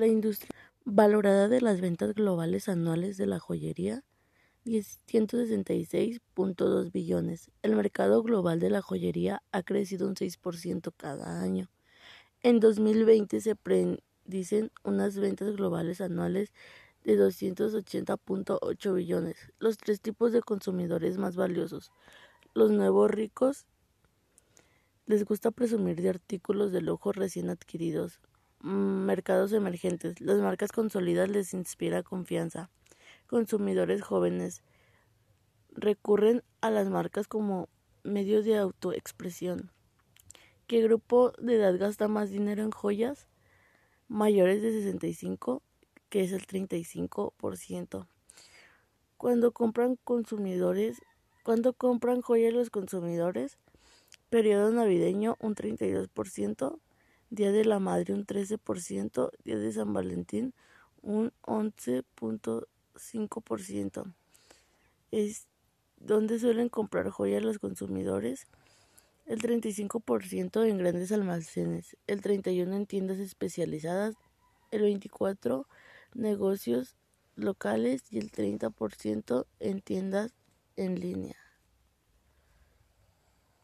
La industria valorada de las ventas globales anuales de la joyería 166.2 billones. El mercado global de la joyería ha crecido un 6% cada año. En 2020 se predicen unas ventas globales anuales de 280.8 billones. Los tres tipos de consumidores más valiosos. Los nuevos ricos les gusta presumir de artículos de lujo recién adquiridos. Mercados emergentes. Las marcas consolidadas les inspira confianza consumidores jóvenes recurren a las marcas como medio de autoexpresión. ¿Qué grupo de edad gasta más dinero en joyas? Mayores de 65, que es el 35%. Cuando compran consumidores, cuando compran joyas los consumidores, periodo navideño un 32%, Día de la Madre un 13%, Día de San Valentín un 11%. 5%. Es donde suelen comprar joyas los consumidores. El 35% en grandes almacenes, el 31% en tiendas especializadas, el 24% negocios locales y el 30% en tiendas en línea.